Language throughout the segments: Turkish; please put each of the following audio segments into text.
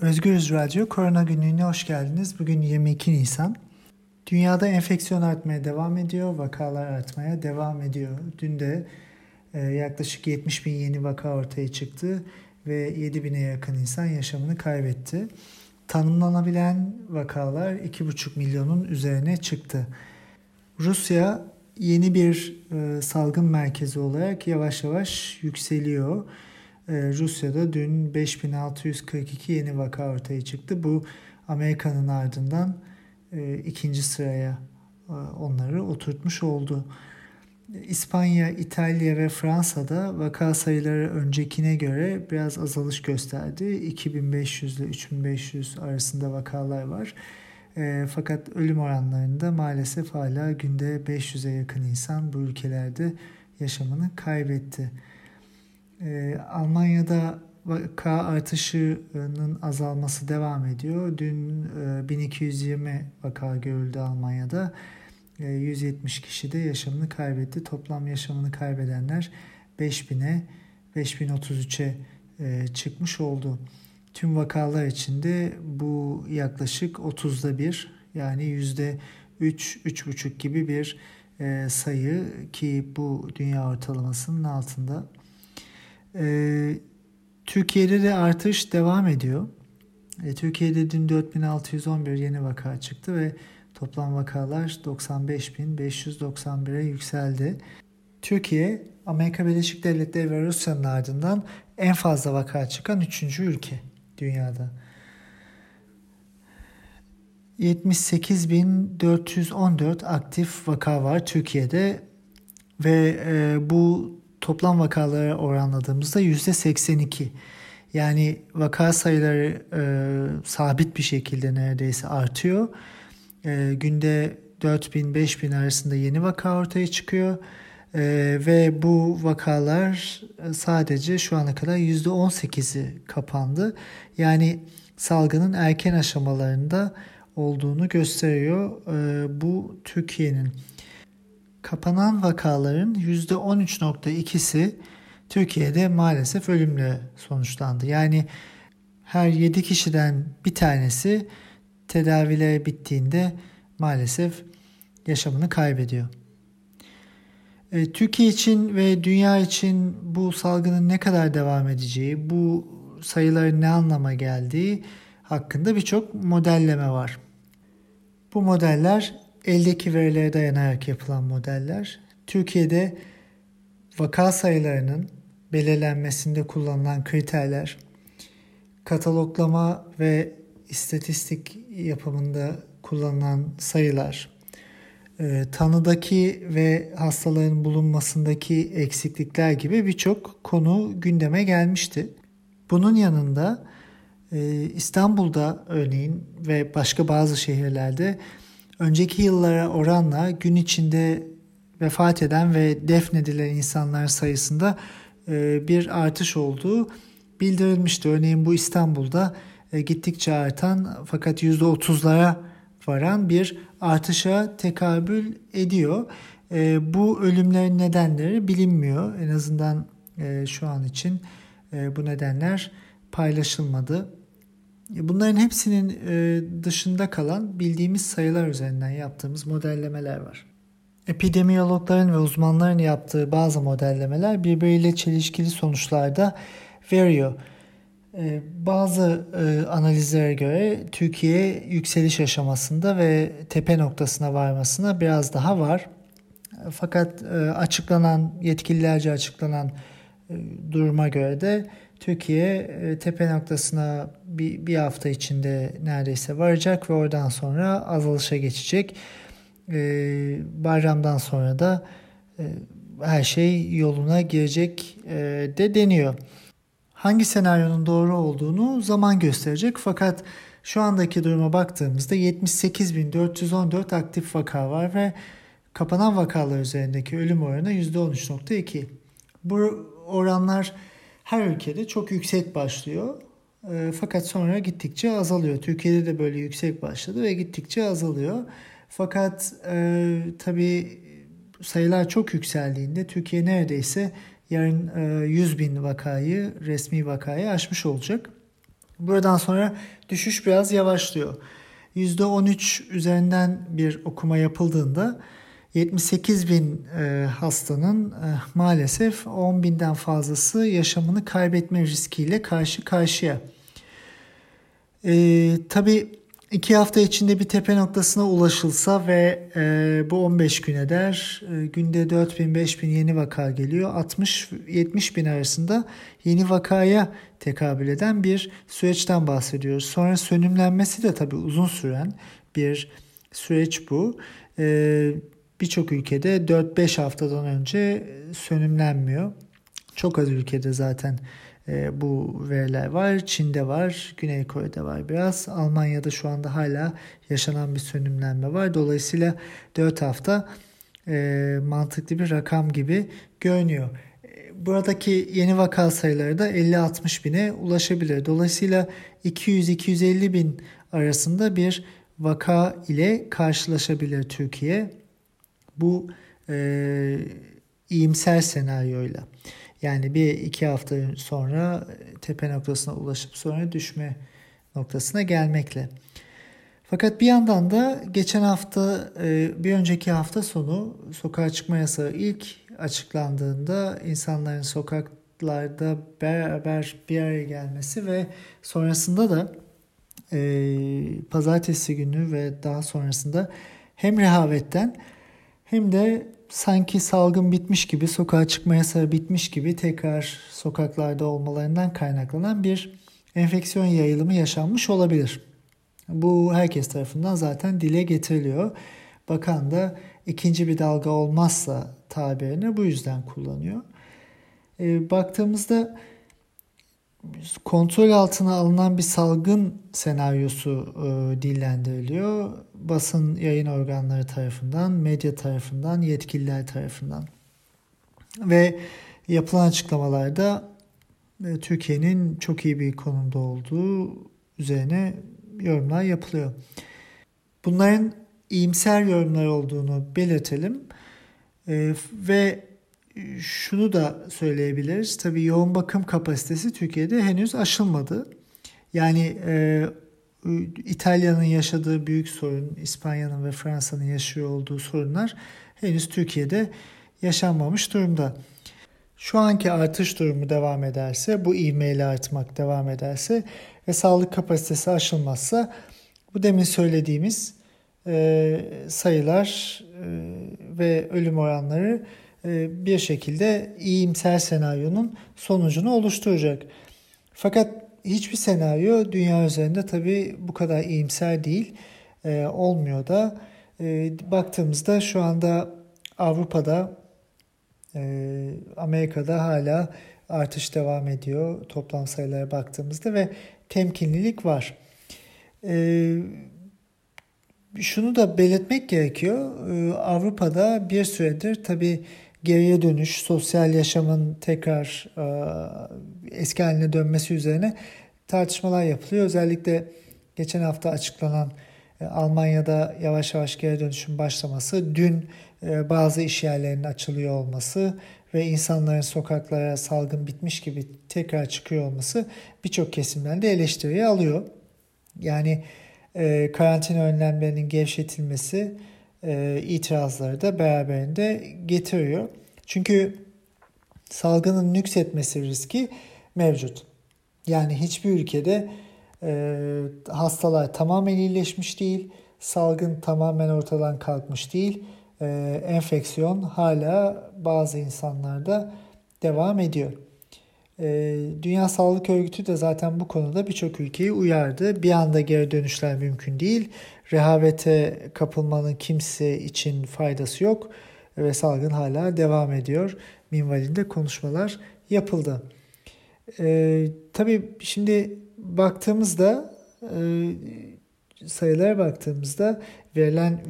Özgürüz Radyo Korona Günlüğü'ne hoş geldiniz. Bugün 22 Nisan. Dünyada enfeksiyon artmaya devam ediyor, vakalar artmaya devam ediyor. Dün de e, yaklaşık 70 bin yeni vaka ortaya çıktı ve 7 bine yakın insan yaşamını kaybetti. Tanımlanabilen vakalar 2,5 milyonun üzerine çıktı. Rusya yeni bir e, salgın merkezi olarak yavaş yavaş yükseliyor. E, Rusya'da dün 5642 yeni vaka ortaya çıktı. Bu Amerika'nın ardından e, ikinci sıraya e, onları oturtmuş oldu. İspanya, İtalya ve Fransa'da vaka sayıları öncekine göre biraz azalış gösterdi. 2500 ile 3500 arasında vakalar var. E, fakat ölüm oranlarında maalesef hala günde 500'e yakın insan bu ülkelerde yaşamını kaybetti. E, Almanya'da vaka artışının azalması devam ediyor. Dün e, 1220 vaka görüldü Almanya'da. 170 kişi de yaşamını kaybetti. Toplam yaşamını kaybedenler 5000'e 5033'e çıkmış oldu. Tüm vakalar içinde bu yaklaşık 30'da bir yani yüzde 3 3,5 gibi bir e, sayı ki bu dünya ortalamasının altında. E, Türkiye'de de artış devam ediyor. E, Türkiye'de dün 4611 yeni vaka çıktı ve toplam vakalar 95.591'e yükseldi. Türkiye, Amerika Birleşik Devletleri ve Rusya'nın ardından en fazla vaka çıkan üçüncü ülke dünyada. 78.414 aktif vaka var Türkiye'de ve e, bu toplam vakalara oranladığımızda %82. Yani vaka sayıları e, sabit bir şekilde neredeyse artıyor. E, günde 4000-5000 arasında yeni vaka ortaya çıkıyor. Ee, ve bu vakalar e, sadece şu ana kadar %18'i kapandı. Yani salgının erken aşamalarında olduğunu gösteriyor. Ee, bu Türkiye'nin kapanan vakaların %13.2'si Türkiye'de maalesef ölümle sonuçlandı. Yani her 7 kişiden bir tanesi tedaviler bittiğinde maalesef yaşamını kaybediyor. E, Türkiye için ve dünya için bu salgının ne kadar devam edeceği, bu sayıların ne anlama geldiği hakkında birçok modelleme var. Bu modeller eldeki verilere dayanarak yapılan modeller. Türkiye'de vaka sayılarının belirlenmesinde kullanılan kriterler, kataloglama ve istatistik yapımında kullanılan sayılar, e, tanıdaki ve hastaların bulunmasındaki eksiklikler gibi birçok konu gündeme gelmişti. Bunun yanında e, İstanbul'da örneğin ve başka bazı şehirlerde önceki yıllara oranla gün içinde vefat eden ve defnedilen insanlar sayısında e, bir artış olduğu bildirilmişti. Örneğin bu İstanbul'da e, gittikçe artan fakat %30'lara varan bir artışa tekabül ediyor. E, bu ölümlerin nedenleri bilinmiyor. En azından şu an için bu nedenler paylaşılmadı. E, bunların hepsinin e, dışında kalan bildiğimiz sayılar üzerinden yaptığımız modellemeler var. Epidemiyologların ve uzmanların yaptığı bazı modellemeler birbiriyle çelişkili sonuçlarda veriyor. Ee, bazı e, analizlere göre Türkiye yükseliş aşamasında ve tepe noktasına varmasına biraz daha var. Fakat e, açıklanan yetkililerce açıklanan e, duruma göre de Türkiye tepe noktasına bir, bir hafta içinde neredeyse varacak ve oradan sonra azalışa geçecek. Bayramdan sonra da her şey yoluna girecek de deniyor hangi senaryonun doğru olduğunu zaman gösterecek. Fakat şu andaki duruma baktığımızda 78.414 aktif vaka var ve kapanan vakalar üzerindeki ölüm oranı %13.2. Bu oranlar her ülkede çok yüksek başlıyor. E, fakat sonra gittikçe azalıyor. Türkiye'de de böyle yüksek başladı ve gittikçe azalıyor. Fakat e, tabii sayılar çok yükseldiğinde Türkiye neredeyse yarın 100 e, bin vakayı, resmi vakayı aşmış olacak. Buradan sonra düşüş biraz yavaşlıyor. %13 üzerinden bir okuma yapıldığında 78 bin e, hastanın e, maalesef 10 binden fazlası yaşamını kaybetme riskiyle karşı karşıya. E, tabii iki hafta içinde bir tepe noktasına ulaşılsa ve e, bu 15 gün eder. E, günde 4 bin 5 bin yeni vaka geliyor. 60-70 bin arasında yeni vakaya tekabül eden bir süreçten bahsediyoruz. Sonra sönümlenmesi de tabii uzun süren bir süreç bu. E, Birçok ülkede 4-5 haftadan önce sönümlenmiyor. Çok az ülkede zaten e, bu veriler var. Çin'de var, Güney Kore'de var biraz. Almanya'da şu anda hala yaşanan bir sönümlenme var. Dolayısıyla 4 hafta e, mantıklı bir rakam gibi görünüyor. E, buradaki yeni vaka sayıları da 50-60 bine ulaşabilir. Dolayısıyla 200-250 bin arasında bir vaka ile karşılaşabilir Türkiye. Bu e, iyimser senaryoyla. Yani bir iki hafta sonra tepe noktasına ulaşıp sonra düşme noktasına gelmekle. Fakat bir yandan da geçen hafta e, bir önceki hafta sonu sokağa çıkma yasağı ilk açıklandığında insanların sokaklarda beraber bir araya gelmesi ve sonrasında da e, pazartesi günü ve daha sonrasında hem rehavetten hem de sanki salgın bitmiş gibi, sokağa çıkma yasağı bitmiş gibi tekrar sokaklarda olmalarından kaynaklanan bir enfeksiyon yayılımı yaşanmış olabilir. Bu herkes tarafından zaten dile getiriliyor. Bakan da ikinci bir dalga olmazsa tabirini bu yüzden kullanıyor. E, baktığımızda kontrol altına alınan bir salgın senaryosu e, dillendiriliyor. Basın yayın organları tarafından, medya tarafından, yetkililer tarafından. Ve yapılan açıklamalarda e, Türkiye'nin çok iyi bir konumda olduğu üzerine yorumlar yapılıyor. Bunların iyimser yorumlar olduğunu belirtelim. E, ve şunu da söyleyebiliriz. Tabii yoğun bakım kapasitesi Türkiye'de henüz aşılmadı. Yani e, İtalya'nın yaşadığı büyük sorun, İspanya'nın ve Fransa'nın yaşıyor olduğu sorunlar henüz Türkiye'de yaşanmamış durumda. Şu anki artış durumu devam ederse, bu ivmeyle artmak devam ederse ve sağlık kapasitesi aşılmazsa bu demin söylediğimiz e, sayılar e, ve ölüm oranları bir şekilde iyimser senaryonun sonucunu oluşturacak. Fakat hiçbir senaryo dünya üzerinde tabii bu kadar iyimser değil. E, olmuyor da. E, baktığımızda şu anda Avrupa'da, Amerika'da hala artış devam ediyor toplam sayılara baktığımızda ve temkinlilik var. şunu da belirtmek gerekiyor. Avrupa'da bir süredir tabii geriye dönüş, sosyal yaşamın tekrar e, eski haline dönmesi üzerine tartışmalar yapılıyor. Özellikle geçen hafta açıklanan e, Almanya'da yavaş yavaş geri dönüşün başlaması, dün e, bazı iş yerlerinin açılıyor olması ve insanların sokaklara salgın bitmiş gibi tekrar çıkıyor olması birçok kesimden de eleştiriye alıyor. Yani e, karantina önlemlerinin gevşetilmesi e, itirazları da beraberinde getiriyor. Çünkü salgının nüksetmesi riski mevcut. Yani hiçbir ülkede e, hastalar tamamen iyileşmiş değil, salgın tamamen ortadan kalkmış değil, e, enfeksiyon hala bazı insanlarda devam ediyor. E, Dünya Sağlık Örgütü de zaten bu konuda birçok ülkeyi uyardı. Bir anda geri dönüşler mümkün değil rehavete kapılmanın kimse için faydası yok ve salgın hala devam ediyor. Minvalinde konuşmalar yapıldı. Ee, tabii şimdi baktığımızda e, sayılara baktığımızda verilen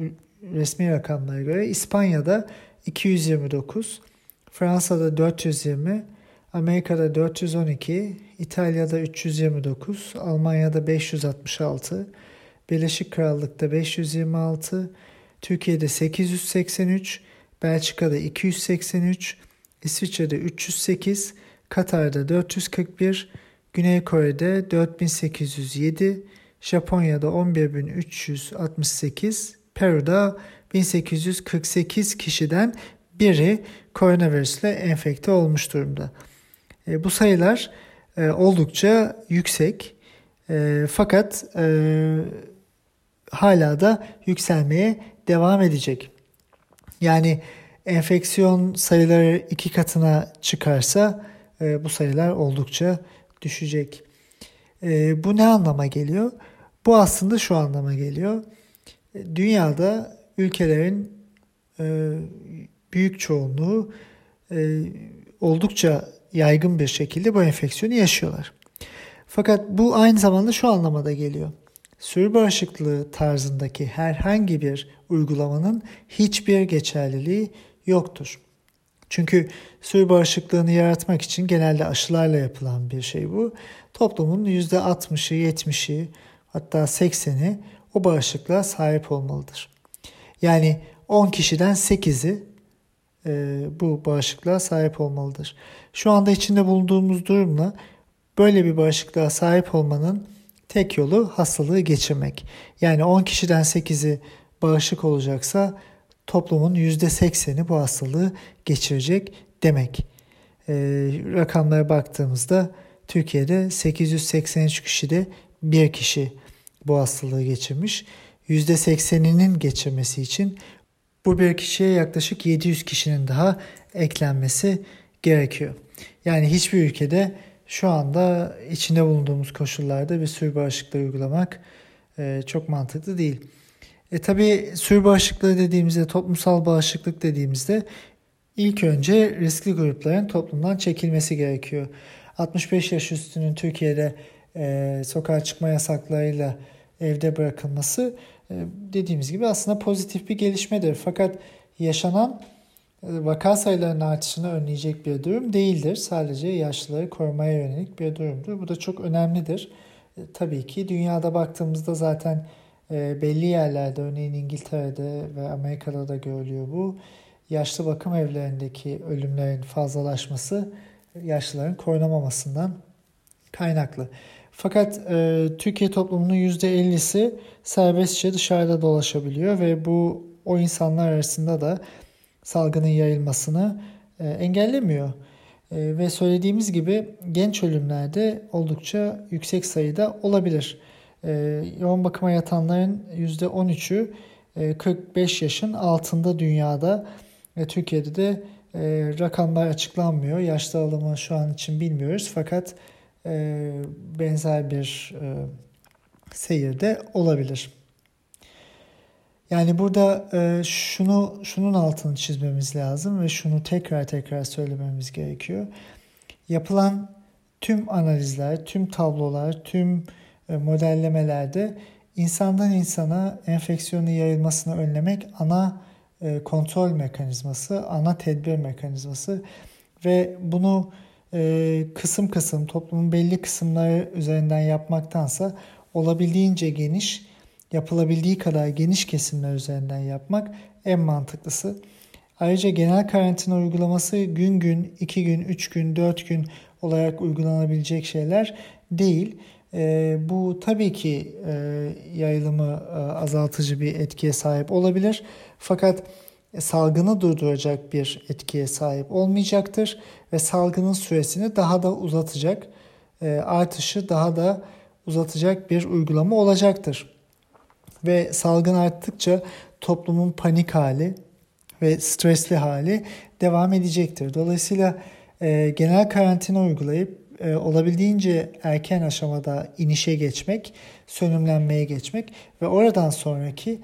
resmi rakamlara göre İspanya'da 229, Fransa'da 420, Amerika'da 412, İtalya'da 329, Almanya'da 566, Birleşik Krallık'ta 526, Türkiye'de 883, Belçika'da 283, İsviçre'de 308, Katar'da 441, Güney Kore'de 4807, Japonya'da 11368, Peru'da 1848 kişiden biri koronavirüsle enfekte olmuş durumda. E, bu sayılar e, oldukça yüksek e, fakat hala da yükselmeye devam edecek. Yani enfeksiyon sayıları iki katına çıkarsa bu sayılar oldukça düşecek. Bu ne anlama geliyor? Bu aslında şu anlama geliyor. Dünyada ülkelerin büyük çoğunluğu oldukça yaygın bir şekilde bu enfeksiyonu yaşıyorlar. Fakat bu aynı zamanda şu anlamada geliyor. Sürü bağışıklığı tarzındaki herhangi bir uygulamanın hiçbir geçerliliği yoktur. Çünkü sürü bağışıklığını yaratmak için genelde aşılarla yapılan bir şey bu. Toplumun %60'ı, 70'i hatta 80'i o bağışıklığa sahip olmalıdır. Yani 10 kişiden 8'i e, bu bağışıklığa sahip olmalıdır. Şu anda içinde bulunduğumuz durumla böyle bir bağışıklığa sahip olmanın tek yolu hastalığı geçirmek. Yani 10 kişiden 8'i bağışık olacaksa toplumun %80'i bu hastalığı geçirecek demek. E, rakamlara baktığımızda Türkiye'de 883 kişide bir kişi bu hastalığı geçirmiş. %80'inin geçirmesi için bu bir kişiye yaklaşık 700 kişinin daha eklenmesi gerekiyor. Yani hiçbir ülkede şu anda içinde bulunduğumuz koşullarda bir sürü bağışıklığı uygulamak e, çok mantıklı değil. E tabi sürü bağışıklığı dediğimizde, toplumsal bağışıklık dediğimizde ilk önce riskli grupların toplumdan çekilmesi gerekiyor. 65 yaş üstünün Türkiye'de e, sokağa çıkma yasaklarıyla evde bırakılması dediğimiz gibi aslında pozitif bir gelişmedir. Fakat yaşanan e, vaka sayılarının artışını önleyecek bir durum değildir. Sadece yaşlıları korumaya yönelik bir durumdur. Bu da çok önemlidir. E, tabii ki dünyada baktığımızda zaten e, belli yerlerde örneğin İngiltere'de ve Amerika'da da görülüyor bu. Yaşlı bakım evlerindeki ölümlerin fazlalaşması yaşlıların korunamamasından kaynaklı. Fakat e, Türkiye toplumunun %50'si serbestçe dışarıda dolaşabiliyor ve bu o insanlar arasında da salgının yayılmasını e, engellemiyor. E, ve söylediğimiz gibi genç ölümlerde oldukça yüksek sayıda olabilir. E, yoğun bakıma yatanların %13'ü e, 45 yaşın altında dünyada ve Türkiye'de de e, rakamlar açıklanmıyor. Yaş dağılımı şu an için bilmiyoruz fakat e, benzer bir e, seyirde olabilir. Yani burada e, şunu şunun altını çizmemiz lazım ve şunu tekrar tekrar söylememiz gerekiyor. Yapılan tüm analizler, tüm tablolar, tüm e, modellemelerde insandan insana enfeksiyonun yayılmasını önlemek ana e, kontrol mekanizması, ana tedbir mekanizması ve bunu e, kısım kısım toplumun belli kısımları üzerinden yapmaktansa olabildiğince geniş, yapılabildiği kadar geniş kesimler üzerinden yapmak en mantıklısı. Ayrıca genel karantina uygulaması gün gün, 2 gün, 3 gün, 4 gün olarak uygulanabilecek şeyler değil. E, bu tabii ki e, yayılımı e, azaltıcı bir etkiye sahip olabilir. Fakat salgını durduracak bir etkiye sahip olmayacaktır ve salgının süresini daha da uzatacak, e, artışı daha da uzatacak bir uygulama olacaktır. Ve salgın arttıkça toplumun panik hali ve stresli hali devam edecektir. Dolayısıyla e, genel karantina uygulayıp e, olabildiğince erken aşamada inişe geçmek, sönümlenmeye geçmek ve oradan sonraki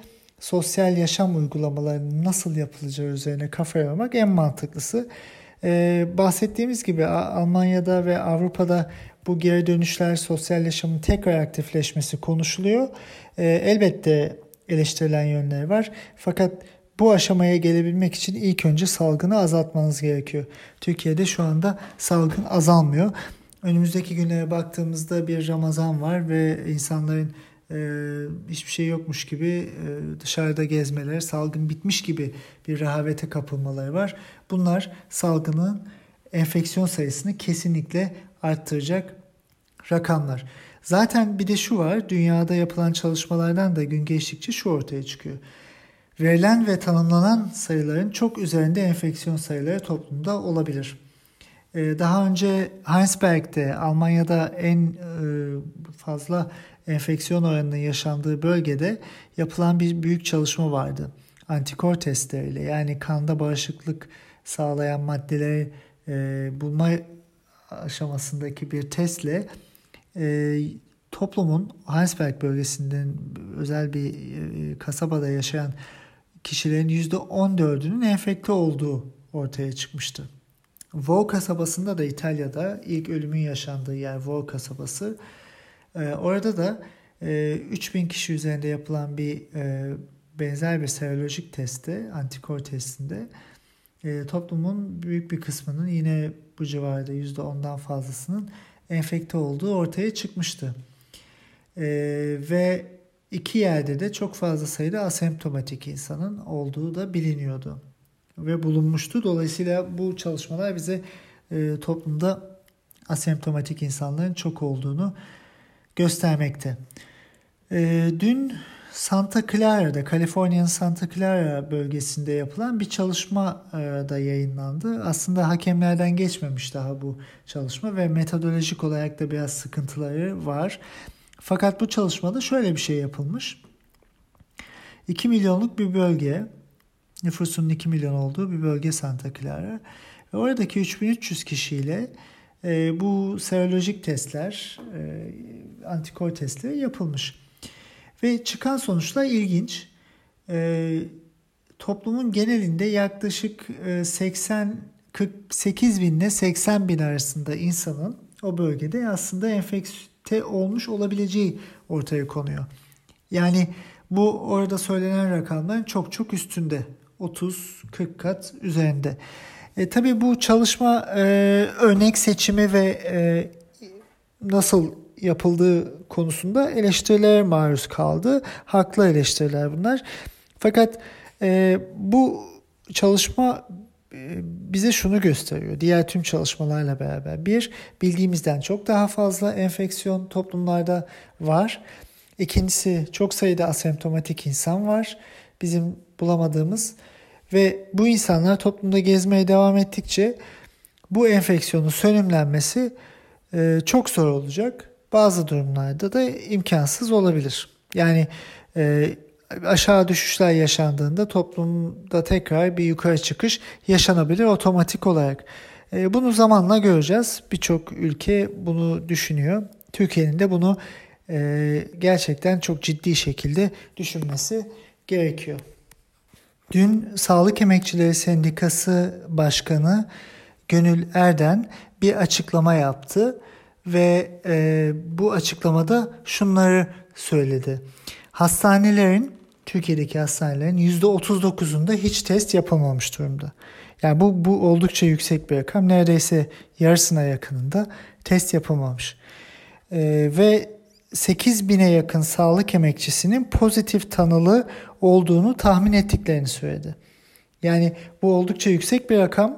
sosyal yaşam uygulamalarının nasıl yapılacağı üzerine kafa yormak en mantıklısı. Ee, bahsettiğimiz gibi Almanya'da ve Avrupa'da bu geri dönüşler, sosyal yaşamın tekrar aktifleşmesi konuşuluyor. Ee, elbette eleştirilen yönleri var. Fakat bu aşamaya gelebilmek için ilk önce salgını azaltmanız gerekiyor. Türkiye'de şu anda salgın azalmıyor. Önümüzdeki günlere baktığımızda bir Ramazan var ve insanların hiçbir şey yokmuş gibi e, dışarıda gezmeleri, salgın bitmiş gibi bir rehavete kapılmaları var. Bunlar salgının enfeksiyon sayısını kesinlikle arttıracak rakamlar. Zaten bir de şu var, dünyada yapılan çalışmalardan da gün geçtikçe şu ortaya çıkıyor. Verilen ve tanımlanan sayıların çok üzerinde enfeksiyon sayıları toplumda olabilir. Ee, daha önce Heinsberg'de Almanya'da en e, fazla enfeksiyon oranının yaşandığı bölgede yapılan bir büyük çalışma vardı. Antikor testleriyle yani kanda bağışıklık sağlayan maddeleri e, bulma aşamasındaki bir testle e, toplumun Heinsberg bölgesinden özel bir e, kasabada yaşayan kişilerin %14'ünün enfekte olduğu ortaya çıkmıştı. Vo kasabasında da İtalya'da ilk ölümün yaşandığı yer Vo kasabası. E, orada da e, 3000 kişi üzerinde yapılan bir e, benzer bir serolojik testte, antikor testinde e, toplumun büyük bir kısmının yine bu civarda %10'dan fazlasının enfekte olduğu ortaya çıkmıştı. E, ve iki yerde de çok fazla sayıda asemptomatik insanın olduğu da biliniyordu ve bulunmuştu. Dolayısıyla bu çalışmalar bize e, toplumda asemptomatik insanların çok olduğunu göstermekte. E, dün Santa Clara'da, Kaliforniya'nın Santa Clara bölgesinde yapılan bir çalışma e, da yayınlandı. Aslında hakemlerden geçmemiş daha bu çalışma ve metodolojik olarak da biraz sıkıntıları var. Fakat bu çalışmada şöyle bir şey yapılmış. 2 milyonluk bir bölge, nüfusunun 2 milyon olduğu bir bölge Santa Clara. Ve oradaki 3300 kişiyle e, bu serolojik testler, e, antikor testleri yapılmış. Ve çıkan sonuçlar ilginç. E, toplumun genelinde yaklaşık e, 80 48 bin ile 80 bin arasında insanın o bölgede aslında enfekte olmuş olabileceği ortaya konuyor. Yani bu orada söylenen rakamların çok çok üstünde. 30-40 kat üzerinde. E, tabii bu çalışma e, örnek seçimi ve e, nasıl yapıldığı konusunda eleştirilere maruz kaldı. Haklı eleştiriler bunlar. Fakat e, bu çalışma e, bize şunu gösteriyor. Diğer tüm çalışmalarla beraber. Bir, bildiğimizden çok daha fazla enfeksiyon toplumlarda var. İkincisi çok sayıda asemptomatik insan var. Bizim bulamadığımız ve bu insanlar toplumda gezmeye devam ettikçe bu enfeksiyonun sönümlenmesi e, çok zor olacak. Bazı durumlarda da imkansız olabilir. Yani e, aşağı düşüşler yaşandığında toplumda tekrar bir yukarı çıkış yaşanabilir otomatik olarak. E, bunu zamanla göreceğiz. Birçok ülke bunu düşünüyor. Türkiye'nin de bunu e, gerçekten çok ciddi şekilde düşünmesi gerekiyor. Dün Sağlık Emekçileri Sendikası Başkanı Gönül Erden bir açıklama yaptı ve e, bu açıklamada şunları söyledi. Hastanelerin, Türkiye'deki hastanelerin %39'unda hiç test yapılmamış durumda. Yani bu, bu oldukça yüksek bir rakam. Neredeyse yarısına yakınında test yapılmamış. E, ve 8 bine yakın sağlık emekçisinin pozitif tanılı olduğunu tahmin ettiklerini söyledi. Yani bu oldukça yüksek bir rakam.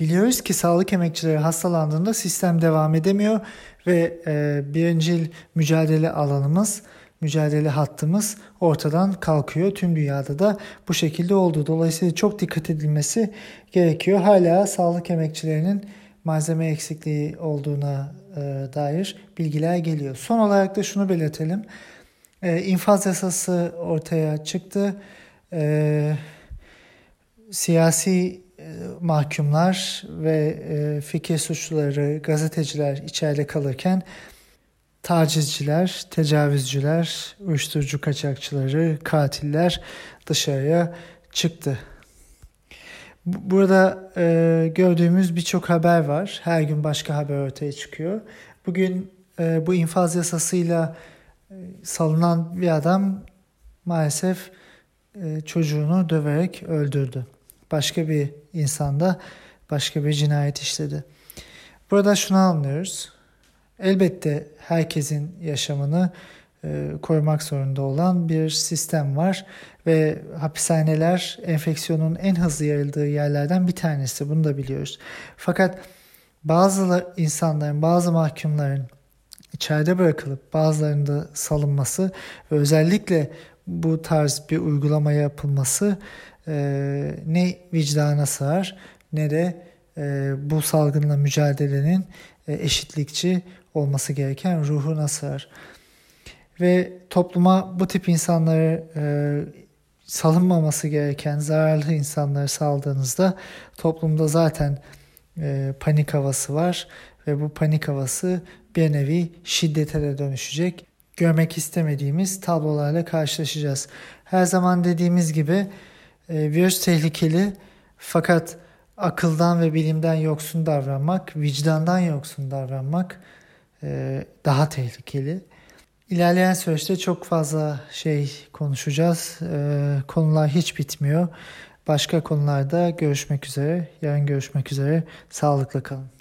Biliyoruz ki sağlık emekçileri hastalandığında sistem devam edemiyor ve e, birincil mücadele alanımız, mücadele hattımız ortadan kalkıyor. Tüm dünyada da bu şekilde oldu. Dolayısıyla çok dikkat edilmesi gerekiyor. Hala sağlık emekçilerinin malzeme eksikliği olduğuna dair bilgiler geliyor. Son olarak da şunu belirtelim. E, infaz yasası ortaya çıktı. E, siyasi e, mahkumlar ve e, fikir suçluları, gazeteciler içeride kalırken tacizciler, tecavüzcüler, uyuşturucu kaçakçıları, katiller dışarıya çıktı. Burada e, gördüğümüz birçok haber var. Her gün başka haber ortaya çıkıyor. Bugün e, bu infaz yasasıyla e, salınan bir adam maalesef e, çocuğunu döverek öldürdü. Başka bir insan da başka bir cinayet işledi. Burada şunu anlıyoruz. Elbette herkesin yaşamını e, korumak zorunda olan bir sistem var ve hapishaneler enfeksiyonun en hızlı yayıldığı yerlerden bir tanesi bunu da biliyoruz. Fakat bazı insanların, bazı mahkumların içeride bırakılıp bazılarında salınması ve özellikle bu tarz bir uygulama yapılması e, ne vicdana sığar ne de e, bu salgınla mücadelenin e, eşitlikçi olması gereken ruhuna sığar. Ve topluma bu tip insanları e, salınmaması gereken zararlı insanları saldığınızda toplumda zaten e, panik havası var ve bu panik havası bir nevi şiddete de dönüşecek. Görmek istemediğimiz tablolarla karşılaşacağız. Her zaman dediğimiz gibi e, virüs tehlikeli fakat akıldan ve bilimden yoksun davranmak, vicdandan yoksun davranmak e, daha tehlikeli. İlerleyen süreçte çok fazla şey konuşacağız. E, konular hiç bitmiyor. Başka konularda görüşmek üzere. Yarın görüşmek üzere. Sağlıkla kalın.